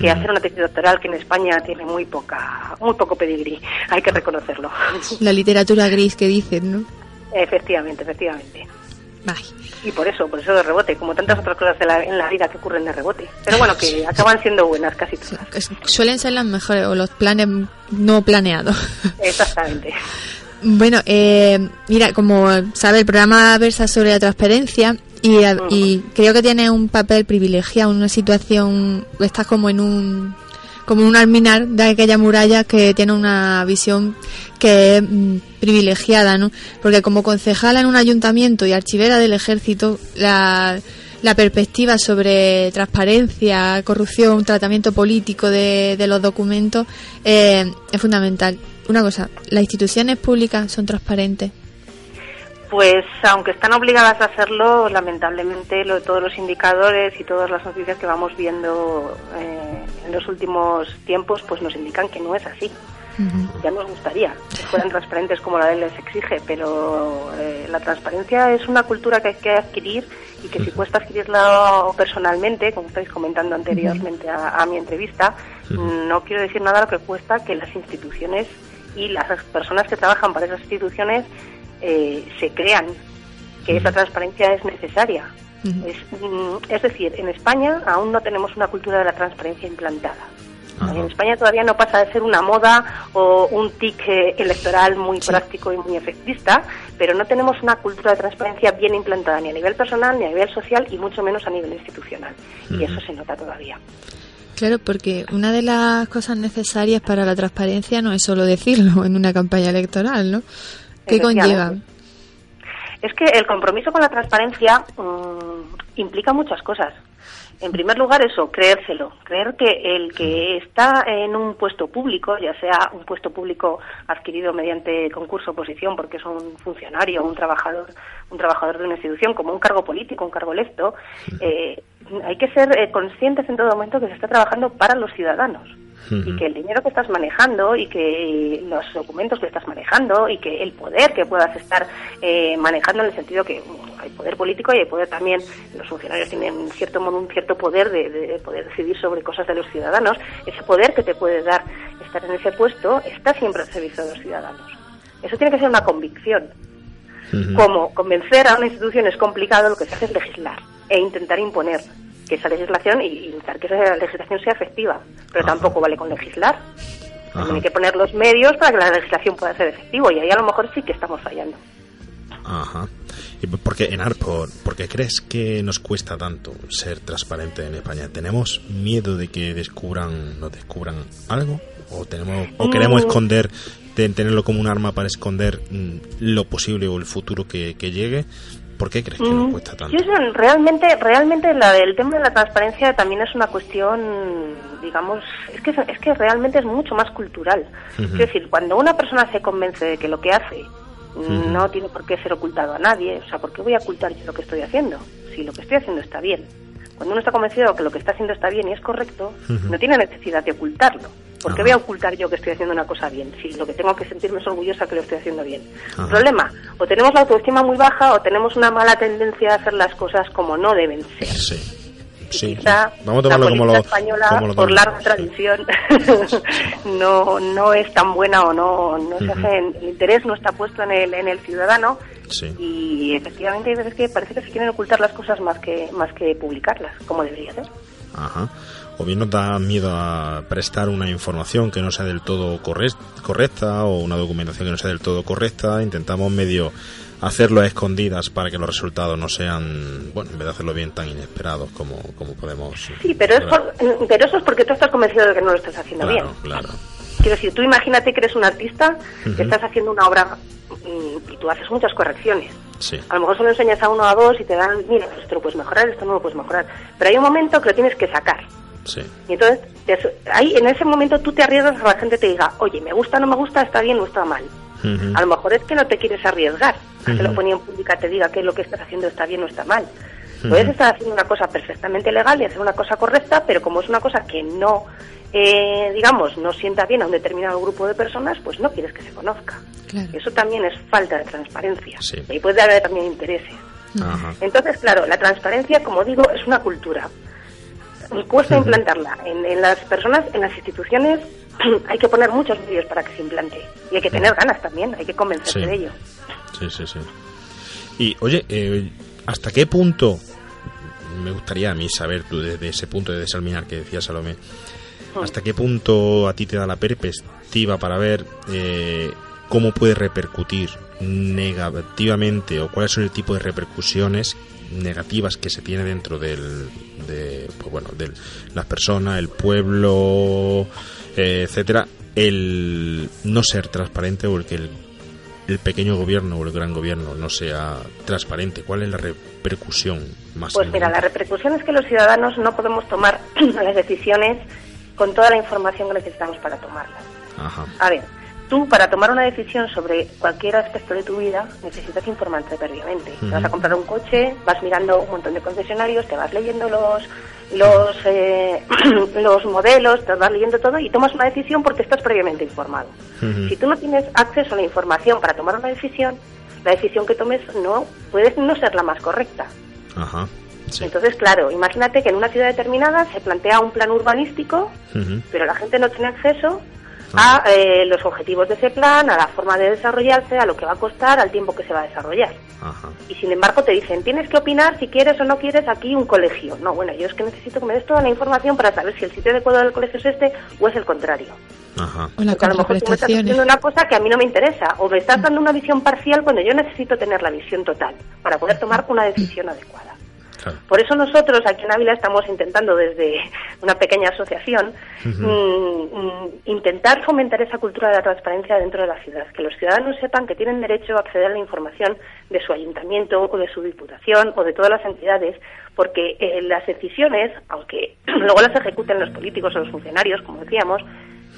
que hacer una tesis doctoral que en España tiene muy poca, muy poco pedigrí, hay que reconocerlo. La literatura gris que dicen, ¿no? Efectivamente, efectivamente. Y por eso, por eso de rebote, como tantas otras cosas en la vida que ocurren de rebote. Pero bueno, que acaban siendo buenas casi todas. Suelen ser las mejores, o los planes no planeados. Exactamente. Bueno, eh, mira, como sabe, el programa versa sobre la transparencia y, y creo que tiene un papel privilegiado, una situación, estás como en un como un alminar de aquella muralla que tiene una visión que es mm, privilegiada, ¿no? Porque como concejala en un ayuntamiento y archivera del ejército, la, la perspectiva sobre transparencia, corrupción, tratamiento político de, de los documentos eh, es fundamental. Una cosa, ¿las instituciones públicas son transparentes? Pues aunque están obligadas a hacerlo, lamentablemente lo, todos los indicadores y todas las noticias que vamos viendo eh, en los últimos tiempos pues nos indican que no es así. Ya nos gustaría que fueran transparentes como la ley les exige, pero eh, la transparencia es una cultura que hay que adquirir y que si cuesta adquirirla personalmente, como estáis comentando anteriormente a, mi entrevista, no quiero decir nada lo que cuesta que las instituciones y las personas que trabajan para esas instituciones eh, se crean que esa transparencia es necesaria. Mm, es, decir, en España aún no tenemos una cultura de la transparencia implantada. En España todavía no pasa de ser una moda o un tic eh, electoral muy práctico y muy efectista, pero no tenemos una cultura de transparencia bien implantada ni a nivel personal, ni a nivel social y mucho menos a nivel institucional. Y eso se nota todavía. Claro, porque una de las cosas necesarias para la transparencia no es solo decirlo en una campaña electoral, ¿no? ¿Qué conlleva? Es que el compromiso con la transparencia mm, implica muchas cosas. En primer lugar, eso, creérselo. Creer que el que está en un puesto público, ya sea un puesto público adquirido mediante concurso o oposición, porque es un funcionario, un trabajador, un trabajador de una institución, como un cargo político, un cargo electo, eh, hay que ser eh, conscientes en todo momento que se está trabajando para los ciudadanos y que el dinero que estás manejando y que los documentos que estás manejando y que el poder que puedas estar eh, manejando en el sentido que hay poder político y hay poder también, los funcionarios tienen cierto un cierto poder de, poder decidir sobre cosas de los ciudadanos, ese poder que te puede dar estar en ese puesto está siempre al servicio de los ciudadanos. Eso tiene que ser una convicción. Como convencer a una institución es complicado, lo que se hace es legislar e intentar imponer que esa legislación y intentar que esa legislación sea efectiva. Pero tampoco vale con legislar. También hay que poner los medios para que la legislación pueda ser efectiva y ahí a lo mejor sí que estamos fallando. Ajá. ¿Y por qué, Enar, por, por qué crees que nos cuesta tanto ser transparente en España? ¿Tenemos miedo de que descubran, nos descubran algo? ¿O, tenemos, o queremos mm. esconder, tenerlo como un arma para esconder mm, lo posible o el futuro que, que llegue? ¿Por qué crees que nos mm, cuesta tanto? realmente, realmente la del tema de la transparencia también es una cuestión, digamos, es que es que realmente es mucho más cultural. Es decir, cuando una persona se convence de que lo que hace no tiene por qué ser ocultado a nadie, o sea, ¿por qué voy a ocultar yo lo que estoy haciendo? Si lo que estoy haciendo está bien. Cuando uno está convencido de que lo que está haciendo está bien y es correcto, no tiene necesidad de ocultarlo. ¿Por qué voy a ocultar yo que estoy haciendo una cosa bien? Si lo que tengo que sentirme es orgullosa que lo estoy haciendo bien. Problema, o tenemos la autoestima muy baja o tenemos una mala tendencia a hacer las cosas como no deben ser. Sí. Sí, Vamos a tomarlo la como lo, española, por larga tradición, no, no es tan buena o no, no se hace, el interés no está puesto en el, en el ciudadano y efectivamente hay veces que parece que se quieren ocultar las cosas más que, más que publicarlas, como debería ser. Ajá o bien nos da miedo a prestar una información que no sea del todo correcta o una documentación que no sea del todo correcta, intentamos medio hacerlo a escondidas para que los resultados no sean, bueno, en vez de hacerlo bien, tan inesperados como, como podemos. Sí, pero, es pero eso es porque tú estás convencido de que no lo estás haciendo bien. Claro, Quiero decir, tú imagínate que eres un artista, que estás haciendo una obra mm, y tú haces muchas correcciones. Sí. A lo mejor solo enseñas a uno o a dos y te dan, mira, esto lo puedes mejorar, esto no lo puedes mejorar. Pero hay un momento que lo tienes que sacar. Y entonces, ahí en ese momento tú te arriesgas a que la gente te diga, oye, me gusta, no me gusta, está bien o está mal. A lo mejor es que no te quieres arriesgar a que la opinión pública te diga que lo que estás haciendo está bien o está mal. Puedes estar haciendo una cosa perfectamente legal y hacer una cosa correcta, pero como es una cosa que no, eh, digamos, no sienta bien a un determinado grupo de personas, pues no quieres que se conozca. Eso también es falta de transparencia. Y puede haber también intereses. Entonces, claro, la transparencia, como digo, es una cultura y cuesta implantarla. En, las personas, en las instituciones, hay que poner muchos medios para que se implante. Y hay que tener ganas también, hay que convencerse de ello. Sí, sí, sí. Y oye, eh, ¿hasta qué punto, me gustaría a mí saber tú desde ese punto de desalminar que decía Salomé, Mm. hasta qué punto a ti te da la perspectiva para ver eh, cómo puede repercutir negativamente o cuáles son el tipo de repercusiones negativas que se tiene dentro del de pues bueno de las personas el pueblo eh, etcétera el no ser transparente o el que el, el pequeño gobierno o el gran gobierno no sea transparente cuál es la repercusión más Pues mira, la repercusión es que los ciudadanos no podemos tomar las decisiones con toda la información que necesitamos para tomarlas. Ajá. A ver, tú para tomar una decisión sobre cualquier aspecto de tu vida necesitas informarte previamente. Te vas a comprar un coche, vas mirando un montón de concesionarios, te vas leyendo los los eh, los modelos, te vas leyendo todo y tomas una decisión porque estás previamente informado. Si tú no tienes acceso a la información para tomar una decisión, la decisión que tomes no puede no ser la más correcta. Ajá. Sí. Entonces, claro, imagínate que en una ciudad determinada se plantea un plan urbanístico, pero la gente no tiene acceso a eh, los objetivos de ese plan, a la forma de desarrollarse, a lo que va a costar, al tiempo que se va a desarrollar. Ajá. Y sin embargo te dicen, tienes que opinar si quieres o no quieres aquí un colegio. No, bueno, yo es que necesito que me des toda la información para saber si el sitio adecuado del colegio es este o es el contrario. Ajá. O a lo mejor tú me estás diciendo una cosa que a mí no me interesa, o me estás dando una visión parcial cuando yo necesito tener la visión total para poder tomar una decisión adecuada. Claro. Por eso nosotros aquí en Ávila estamos intentando desde una pequeña asociación mm, mm, intentar fomentar esa cultura de la transparencia dentro de la ciudad, que los ciudadanos sepan que tienen derecho a acceder a la información de su ayuntamiento o de su diputación o de todas las entidades, porque eh, las decisiones, aunque luego las ejecuten los políticos o los funcionarios, como decíamos,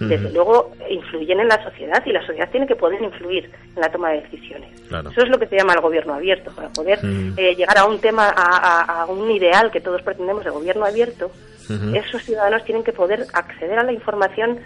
desde luego influyen en la sociedad y la sociedad tiene que poder influir en la toma de decisiones. Claro. Eso es lo que se llama el gobierno abierto, para poder eh, llegar a un tema, a, a- a un ideal que todos pretendemos de gobierno abierto. Esos ciudadanos tienen que poder acceder a la información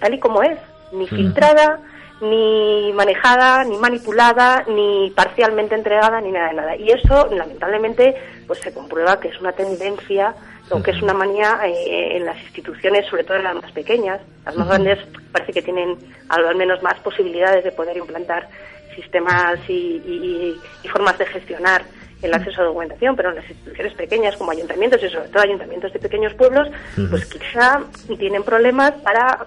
tal y como es, ni filtrada, ni manejada, ni manipulada, ni parcialmente entregada, ni nada de nada. Y eso, lamentablemente, pues se comprueba que es una tendencia o que es una manía eh, en las instituciones, sobre todo en las más pequeñas. Las más grandes parece que tienen al menos más posibilidades de poder implantar sistemas y, y- y formas de gestionar el acceso a documentación, pero en las instituciones pequeñas como ayuntamientos y sobre todo ayuntamientos de pequeños pueblos, pues quizá tienen problemas para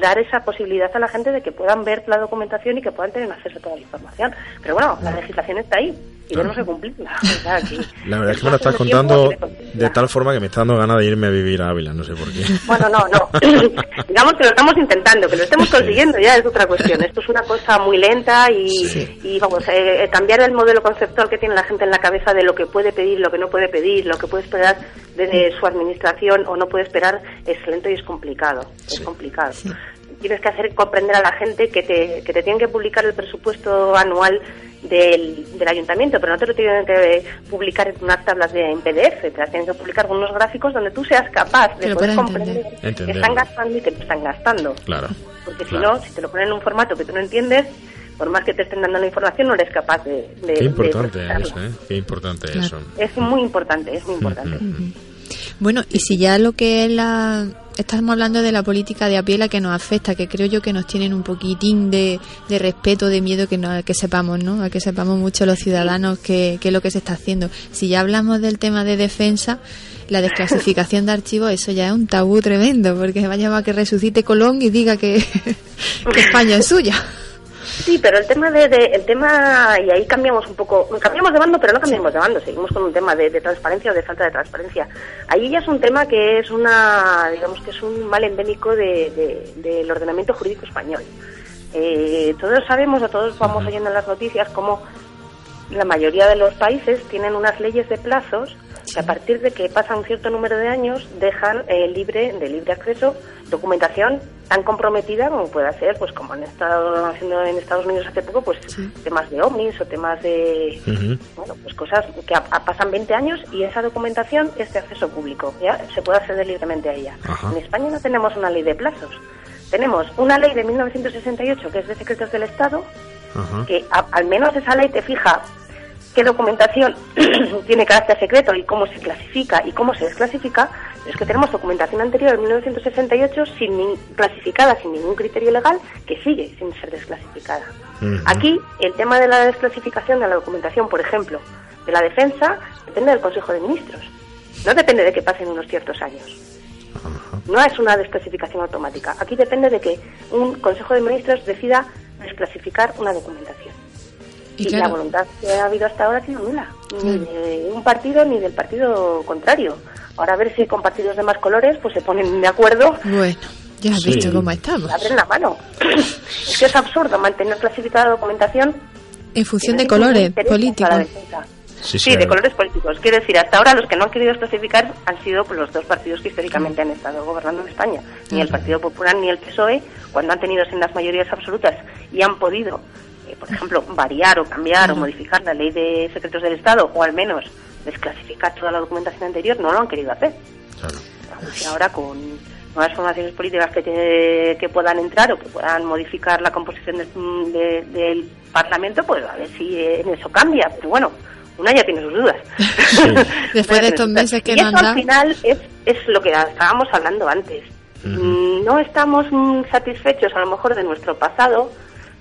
dar esa posibilidad a la gente de que puedan ver la documentación y que puedan tener acceso a toda la información. Pero bueno, la legislación está ahí y tenemos que cumplirla. O sea, que La verdad es que me lo es estás contando de cumplirla. tal forma que me está dando ganas de irme a vivir a Ávila, no sé por qué. Bueno, no, no. Digamos que lo estamos intentando, que lo estemos consiguiendo ya es otra cuestión. Esto es una cosa muy lenta y, Sí. y vamos, eh, cambiar el modelo conceptual que tiene la gente en la cabeza de lo que puede pedir, lo que no puede pedir, lo que puede esperar de su administración o no puede esperar es lento y es complicado. Es Sí. Tienes que hacer comprender a la gente que te, que te tienen que publicar el presupuesto anual del, del ayuntamiento, pero no te lo tienen que publicar en unas tablas de, en PDF, te las tienen que publicar con unos gráficos donde tú seas capaz de poder comprender entender. que están gastando y que te están gastando. Claro. Porque si no, si te lo ponen en un formato que tú no entiendes, por más que te estén dando la información, no eres capaz de... de- Qué importante eso, ¿eh? Qué importante Claro. eso. Es muy importante, es muy importante. Bueno, y si ya lo que es la... Estamos hablando de la política de a que nos afecta, que creo yo que nos tienen un poquitín de, de respeto, de miedo que, no, que sepamos, ¿no? A que sepamos mucho los ciudadanos qué qué es lo que se está haciendo. Si ya hablamos del tema de defensa, la desclasificación de archivos, eso ya es un tabú tremendo, porque vaya a que resucite Colón y diga que, que España es suya. Sí, pero el tema de, de- el tema y ahí cambiamos un poco, cambiamos de bando, pero no cambiamos de bando, seguimos con un tema de, de transparencia o de falta de transparencia. Ahí ya es un tema que es una, digamos que es un mal endémico de- de- del ordenamiento jurídico español. Eh, todos sabemos o todos vamos oyendo en las noticias cómo la mayoría de los países tienen unas leyes de plazos que a partir de que pasa un cierto número de años dejan eh, libre de libre acceso documentación tan comprometida como pueda ser pues como han estado haciendo en Estados Unidos hace poco pues temas de ovnis o temas de bueno pues cosas que a- a- pasan 20 años y esa documentación es de acceso público ya se puede acceder libremente a ella Ajá. en España no tenemos una ley de plazos tenemos una ley de 1968 que es de secretos del Estado Ajá. que a- al menos esa ley te fija qué documentación tiene carácter secreto y cómo se clasifica y cómo se desclasifica, es que tenemos documentación anterior de 1968 sin clasificada sin ningún criterio legal que sigue sin ser desclasificada. Aquí el tema de la desclasificación de la documentación, por ejemplo, de la defensa depende del Consejo de Ministros. No depende de que pasen unos ciertos años. No es una desclasificación automática. Aquí depende de que un Consejo de Ministros decida desclasificar una documentación. Y, la voluntad que ha habido hasta ahora ha sido nula. Ni de un partido ni del partido contrario. Ahora a ver si con partidos de más colores pues se ponen de acuerdo. Bueno, ya has visto cómo estamos. Abren la mano. es que es absurdo mantener clasificada la documentación en función de colores políticos. Sí, de colores políticos. Quiero decir, hasta ahora los que no han querido clasificar han sido pues, los dos partidos que históricamente han estado gobernando en España. Ni el Partido Popular ni el PSOE, cuando han tenido sendas mayorías absolutas y han podido, eh, por ejemplo, variar o cambiar o modificar la ley de secretos del Estado, o al menos desclasificar toda la documentación anterior, no lo han querido hacer. Y ahora con nuevas formaciones políticas que, que puedan entrar o que puedan modificar la composición del Parlamento, pues a ver si en eso cambia. Pero bueno, una ya tiene sus dudas. Después de estos meses que y eso al final es, es lo que estábamos hablando antes. Mm, no estamos mm, satisfechos a lo mejor de nuestro pasado,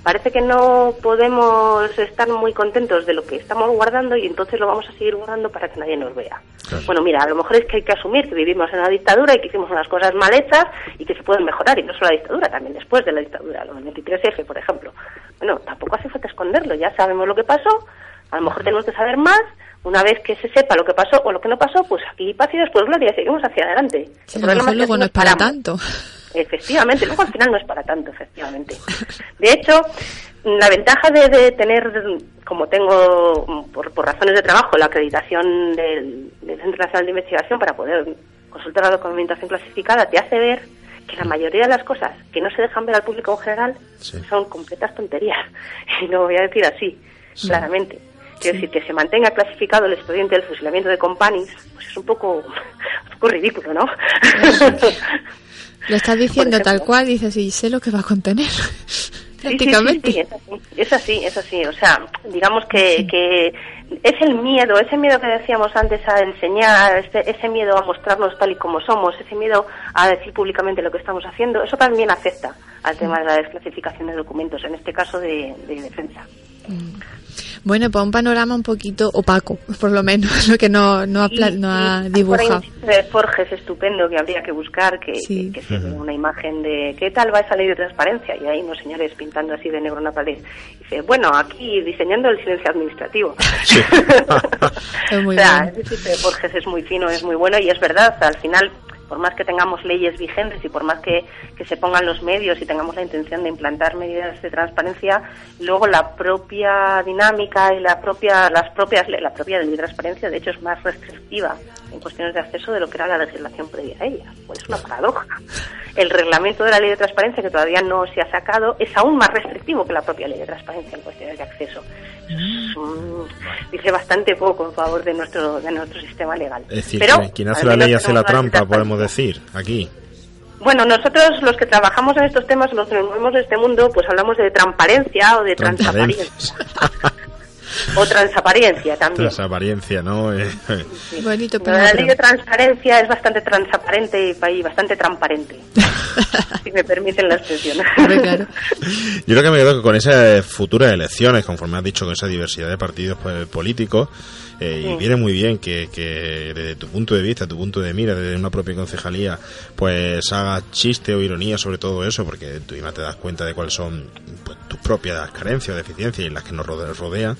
parece que no podemos estar muy contentos de lo que estamos guardando y entonces lo vamos a seguir guardando para que nadie nos vea. Bueno, mira, a lo mejor es que hay que asumir que vivimos en una dictadura y que hicimos unas cosas mal hechas y que se pueden mejorar, y no solo la dictadura, también después de la dictadura, los 23F, por ejemplo. Bueno, tampoco hace falta esconderlo, ya sabemos lo que pasó, a lo mejor tenemos que saber más. Una vez que se sepa lo que pasó o lo que no pasó, pues aquí paz y después gloria, seguimos hacia adelante. El problema luego no es para tanto. Efectivamente, luego al final no es para tanto, efectivamente. De hecho, la ventaja de, tener, como tengo por, razones de trabajo, la acreditación del, Centro Nacional de Investigación para poder consultar la documentación clasificada, te hace ver que la mayoría de las cosas que no se dejan ver al público en general son completas tonterías. Y lo voy a decir así, claramente. Quiero decir, que se mantenga clasificado el expediente del fusilamiento de Companis, pues es un poco, un poco ridículo, ¿no? Lo estás diciendo tal cual, dices, y sé lo que va a contener. Prácticamente. Sí, es, así, es así, O sea, digamos que, que es el miedo, ese miedo que decíamos antes a enseñar, este, ese miedo a mostrarnos tal y como somos, ese miedo a decir públicamente lo que estamos haciendo, eso también afecta al tema de la desclasificación de documentos, en este caso de, defensa. Mm. Bueno, pues un panorama un poquito opaco, por lo menos, lo que no, no, ha, no ha dibujado. de Forges estupendo que habría que buscar, que, que, sea una imagen de qué tal va esa ley de transparencia. Y hay unos señores pintando así de negro una pared. dice, bueno, aquí diseñando el silencio administrativo. es muy o sea, de Forges es muy fino, es muy bueno y es verdad, al final por más que tengamos leyes vigentes y por más que, se pongan los medios y tengamos la intención de implantar medidas de transparencia, luego la propia dinámica y la propia, las propias, la propia ley de transparencia, de hecho, es más restrictiva en cuestiones de acceso de lo que era la legislación previa a ella. Pues es una paradoja. El reglamento de la ley de transparencia, que todavía no se ha sacado, es aún más restrictivo que la propia ley de transparencia en cuestiones de acceso. Dice bastante poco en favor de nuestro, de nuestro sistema legal. Es decir, Pero, quien hace la ley hace la trampa, podemos decir, aquí. Bueno, nosotros los que trabajamos en estos temas, los que nos movemos en este mundo, pues hablamos de transparencia o de transparencia. o transaparencia también. Transaparencia, ¿no? Eh, Bonito, pero la ley de transparencia es bastante transparente y bastante transparente, si me permiten la expresión. Yo creo que me quedo con esas futuras elecciones, conforme has dicho, con esa diversidad de partidos pues, políticos. Eh, y viene muy bien que, que, desde tu punto de vista, tu punto de mira, desde una propia concejalía, pues hagas chiste o ironía sobre todo eso, porque tú misma te das cuenta de cuáles son pues, tus propias carencias o deficiencias y las que nos rodean.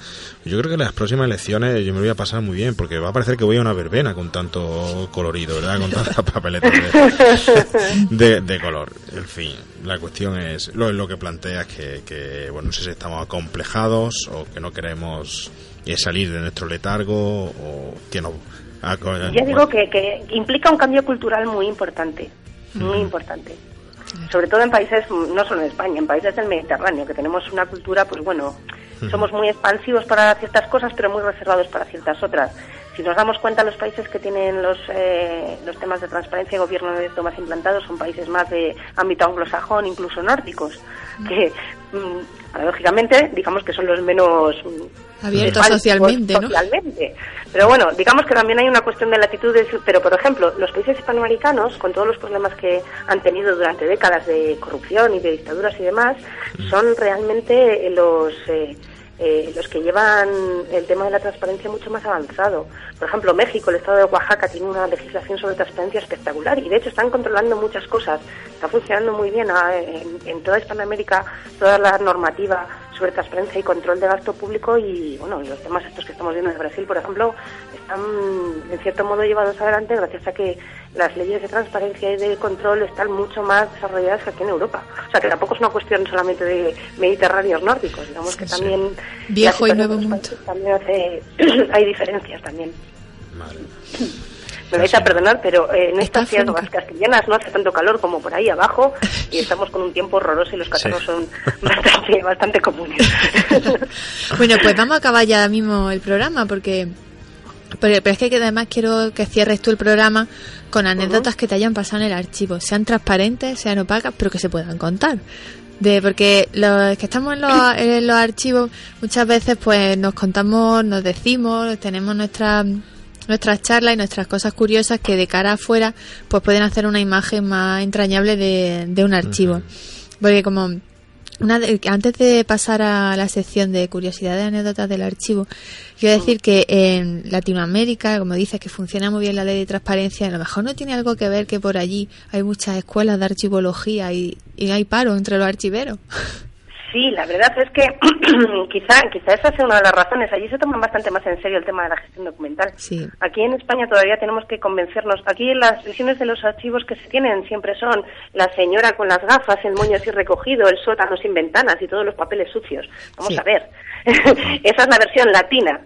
Yo creo que en las próximas elecciones yo me voy a pasar muy bien, porque va a parecer que voy a una verbena con tanto colorido, ¿verdad? Con tantas papeletas de, de, color. En fin, la cuestión es lo, lo que planteas que, que, bueno, no sé si estamos acomplejados o que no queremos es salir de nuestro letargo o que no. Ya digo que, que implica un cambio cultural muy importante, muy importante. Sobre todo en países, no solo en España, en países del Mediterráneo, que tenemos una cultura, pues bueno, somos muy expansivos para ciertas cosas, pero muy reservados para ciertas otras. Si nos damos cuenta, los países que tienen los, eh, los temas de transparencia y gobierno abierto más implantados son países más de ámbito anglosajón, incluso nórdicos, que mm, paradójicamente digamos que son los menos mm, abiertos socialmente, ¿no? socialmente. Pero bueno, digamos que también hay una cuestión de latitudes, pero por ejemplo, los países hispanoamericanos, con todos los problemas que han tenido durante décadas de corrupción y de dictaduras y demás, son realmente los... Eh, eh, los que llevan el tema de la transparencia mucho más avanzado. Por ejemplo, México, el estado de Oaxaca, tiene una legislación sobre transparencia espectacular y de hecho están controlando muchas cosas. Está funcionando muy bien ah, en, en toda Hispanoamérica toda la normativa sobre transparencia y control de gasto público y bueno los temas estos que estamos viendo en Brasil, por ejemplo, están en cierto modo llevados adelante gracias a que las leyes de transparencia y de control están mucho más desarrolladas que aquí en Europa. O sea que tampoco es una cuestión solamente de mediterráneos nórdicos, digamos que también viejo y nuevo mundo. También hay diferencias también. Me vais a perdonar, pero eh, en estas sierras castellanas no hace tanto calor como por ahí abajo y estamos con un tiempo horroroso y los catarros son bastante, bastante comunes. bueno, pues vamos a acabar ya mismo el programa porque pero, es que además quiero que cierres tú el programa con anécdotas que te hayan pasado en el archivo, sean transparentes, sean opacas, pero que se puedan contar. De, porque los que estamos en los, en los archivos muchas veces pues nos contamos, nos decimos, tenemos nuestra nuestras charlas y nuestras cosas curiosas que de cara afuera pues pueden hacer una imagen más entrañable de, de un archivo. Porque como una antes de pasar a la sección de curiosidades y anécdotas del archivo, quiero decir que en Latinoamérica, como dices, que funciona muy bien la ley de transparencia, a lo mejor no tiene algo que ver que por allí hay muchas escuelas de archivología y, y hay paro entre los archiveros. Sí, la verdad es que quizá, quizá esa sea una de las razones. Allí se toma bastante más en serio el tema de la gestión documental. Sí. Aquí en España todavía tenemos que convencernos. Aquí las visiones de los archivos que se tienen siempre son la señora con las gafas, el moño así recogido, el sótano sin ventanas y todos los papeles sucios. Vamos a ver. esa es la versión latina.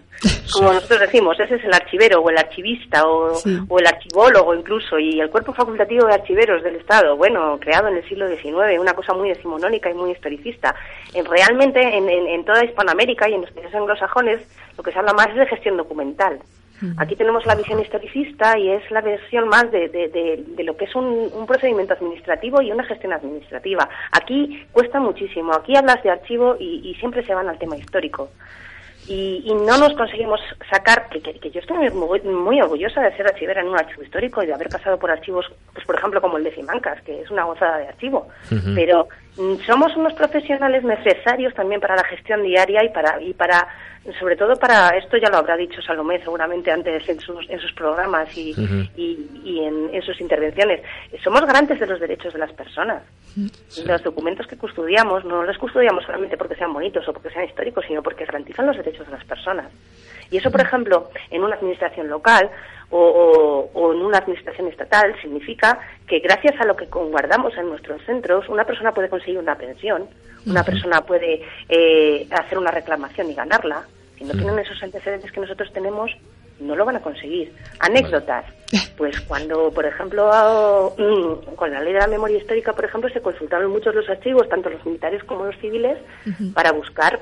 Como nosotros decimos, ese es el archivero o el archivista o, o, el archivólogo incluso y el cuerpo facultativo de archiveros del Estado, bueno, creado en el siglo XIX, una cosa muy decimonónica y muy historicista. En, realmente en, en, toda Hispanoamérica y en los países anglosajones lo que se habla más es de gestión documental. Aquí tenemos la visión historicista y es la versión más de, de, de, lo que es un, un, procedimiento administrativo y una gestión administrativa. Aquí cuesta muchísimo. Aquí hablas de archivo y, y siempre se van al tema histórico y, y, no nos conseguimos sacar, que, que, yo estoy muy, muy, orgullosa de ser archivera en un archivo histórico y de haber pasado por archivos, pues por ejemplo como el de Simancas, que es una gozada de archivo, pero mm, somos unos profesionales necesarios también para la gestión diaria y para, y para sobre todo para, esto ya lo habrá dicho Salomé seguramente antes en sus, en sus programas y, y, y en, en, sus intervenciones, somos garantes de los derechos de las personas. Los documentos que custodiamos no los custodiamos solamente porque sean bonitos o porque sean históricos, sino porque garantizan los derechos de las personas. Y eso, por ejemplo, en una administración local o, o, en una administración estatal significa que gracias a lo que guardamos en nuestros centros, una persona puede conseguir una pensión, una persona puede eh, hacer una reclamación y ganarla. Si no tienen esos antecedentes que nosotros tenemos, no lo van a conseguir. Anécdotas. Pues cuando, por ejemplo, mm, con la ley de la memoria histórica, por ejemplo, se consultaron muchos los archivos, tanto los militares como los civiles, para buscar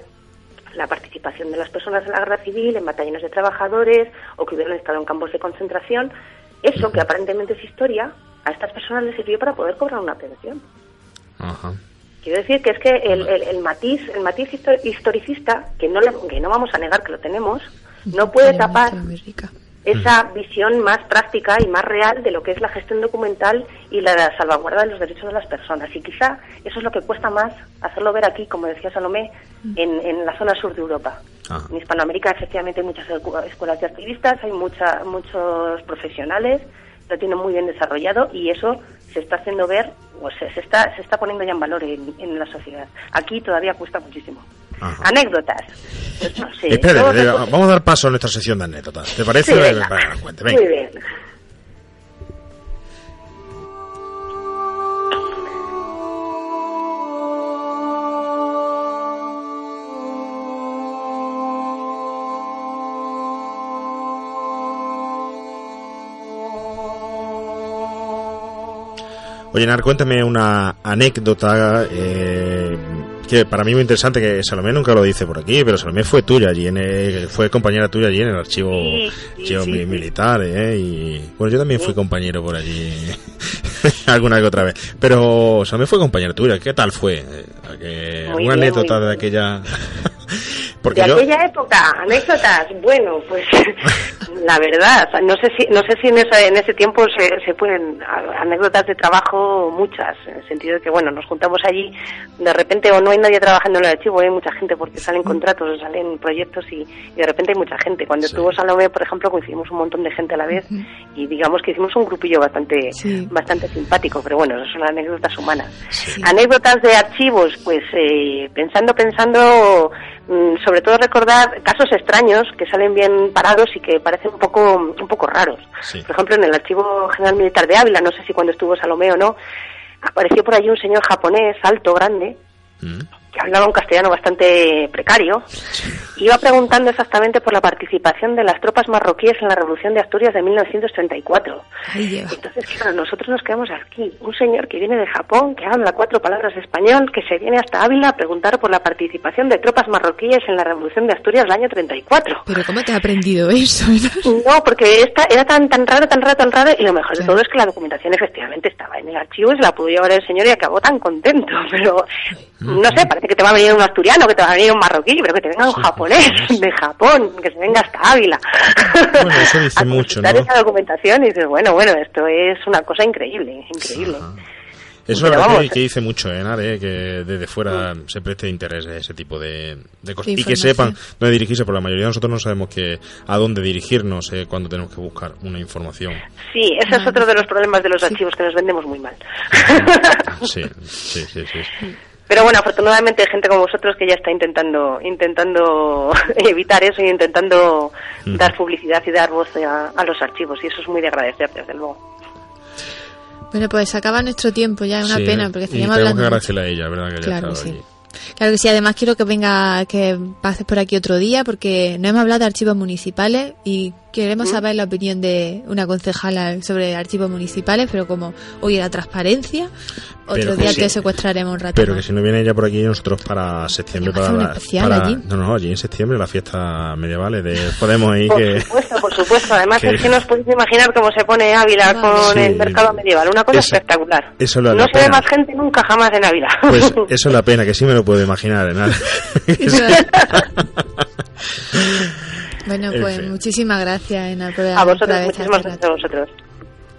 la participación de las personas en la guerra civil, en batallones de trabajadores o que hubieran estado en campos de concentración. Eso, que aparentemente es historia, a estas personas les sirvió para poder cobrar una pensión. Quiero decir que es que el, el, matiz, el matiz historicista, que no, que no vamos a negar que lo tenemos, no puede tapar esa visión más práctica y más real de lo que es la gestión documental y la salvaguarda de los derechos de las personas. Y quizá eso es lo que cuesta más hacerlo ver aquí, como decía Salomé, en, en la zona sur de Europa. Ah. En Hispanoamérica efectivamente hay muchas escuelas de activistas, hay mucha, muchos profesionales, lo tienen muy bien desarrollado y eso se está haciendo ver o se, se está, se está poniendo ya en valor en, en la sociedad. Aquí todavía cuesta muchísimo. Ajá. Anécdotas. Pues no sé. Espera, vamos a dar paso a nuestra sesión de anécdotas. ¿Te parece? Sí, venga. Venga, cuente, venga. Muy bien. Oye, Nar, cuéntame una anécdota eh, que para mí muy interesante, que Salomé nunca lo dice por aquí, pero Salomé fue tuya allí, en el, fue compañera tuya allí en el archivo, Sí, sí, archivo militar, ¿eh? Y bueno, yo también fui compañero por allí alguna que otra vez. Pero Salomé fue compañera tuya, ¿qué tal fue? Eh, ¿Alguna anécdota de aquella? Porque de yo... aquella época, anécdotas, bueno, pues La verdad, no sé si, no sé si en, ese, en ese tiempo se, se pueden, anécdotas de trabajo muchas, en el sentido de que, bueno, nos juntamos allí, de repente o no hay nadie trabajando en el archivo, hay mucha gente porque salen contratos, salen proyectos y, de repente hay mucha gente. Cuando estuvo Salomé, por ejemplo, coincidimos un montón de gente a la vez y digamos que hicimos un grupillo bastante, bastante simpático, pero bueno, esas son anécdotas humanas. Anécdotas de archivos, pues eh, pensando, pensando, mm, sobre todo recordar casos extraños que salen bien parados y que parecen un poco, un poco raros. Por ejemplo, en el Archivo General Militar de Ávila, no sé si cuando estuvo Salomé o no, apareció por allí un señor japonés, alto, grande, mm que hablaba un castellano bastante precario, iba preguntando exactamente por la participación de las tropas marroquíes en la Revolución de Asturias de 1934. Entonces, claro, nosotros nos quedamos aquí. Un señor que viene de Japón, que habla cuatro palabras de español, que se viene hasta Ávila a preguntar por la participación de tropas marroquíes en la Revolución de Asturias del año 34. ¿Pero cómo te ha aprendido eso? no, porque esta era tan, tan raro, tan raro, tan raro, y lo mejor de todo es que la documentación efectivamente estaba en el archivo y se la pudo llevar el señor y acabó tan contento. Pero, no sé, parece que te va a venir un asturiano, que te va a venir un marroquí, pero que te venga un japonés de Japón, que se venga hasta Ávila. Bueno, eso dice mucho, ¿no? esa documentación y dices, bueno, bueno, esto es una cosa increíble, increíble. Eso es verdad que, dice mucho, ¿eh, Nare? Que desde fuera se preste interés a ese tipo de, cosas. Y que sepan dónde dirigirse, porque la mayoría de nosotros no sabemos que a dónde dirigirnos eh, cuando tenemos que buscar una información. Sí, ese es otro de los problemas de los archivos, que nos vendemos muy mal. Sí, sí, sí. sí. Pero bueno, afortunadamente hay gente como vosotros que ya está intentando intentando evitar eso y intentando dar publicidad y dar voz a, los archivos y eso es muy de agradecer, desde luego. Bueno, pues acaba nuestro tiempo ya, es una pena, porque estaríamos hablando... que agradecerle a ella, ¿verdad? Que claro que sí. Claro que sí, además quiero que venga, que pases por aquí otro día, porque no hemos hablado de archivos municipales y queremos saber la opinión de una concejala sobre archivos municipales, pero como hoy era transparencia, otro día te secuestraremos un rato. Pero que si no viene ella por aquí, nosotros para septiembre, para, la, para allí? No, no, allí en septiembre, la fiesta medieval de Podemos ir por que. Por supuesto, por supuesto. Además, es que no os podéis imaginar cómo se pone Ávila con el mercado medieval. Una cosa espectacular. Eso no se ve más gente nunca jamás en Ávila. Pues eso es la pena, que sí me lo puedo imaginar. ¿no? Bueno, pues muchísimas gracias, Ena, por A vosotros, muchísimas gracias a vosotros.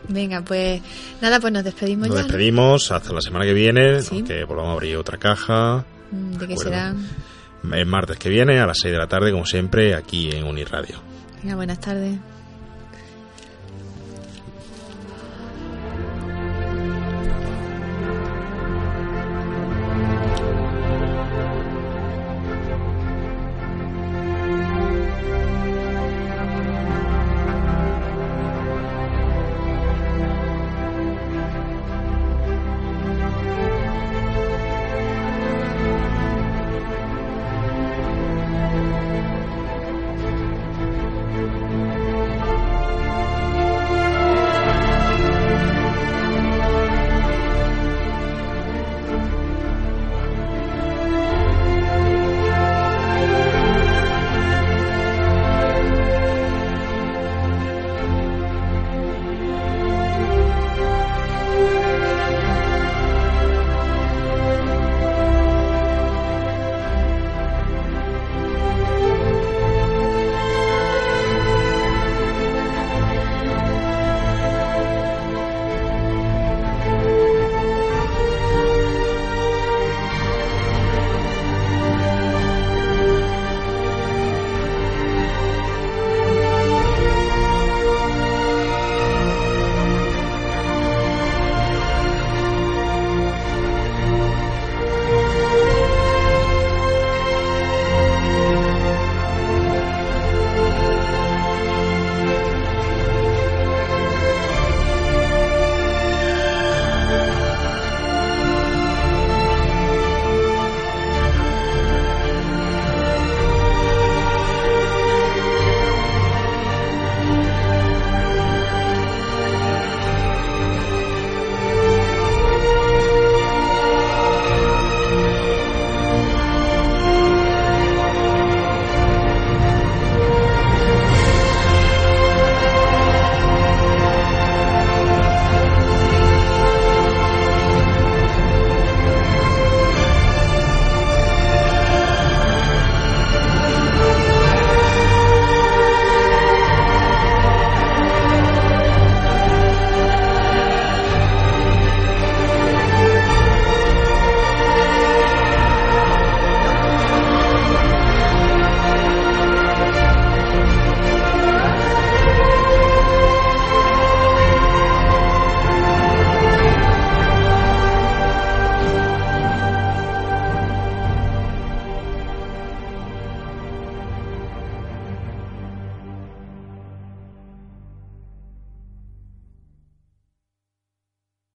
Venga, pues nada, pues nos despedimos nos ya. Nos despedimos hasta la semana que viene, que volvamos a abrir otra caja. Mm, ¿De qué será? El martes que viene a las 6 de la tarde, como siempre, aquí en Uniradio. Venga, buenas tardes.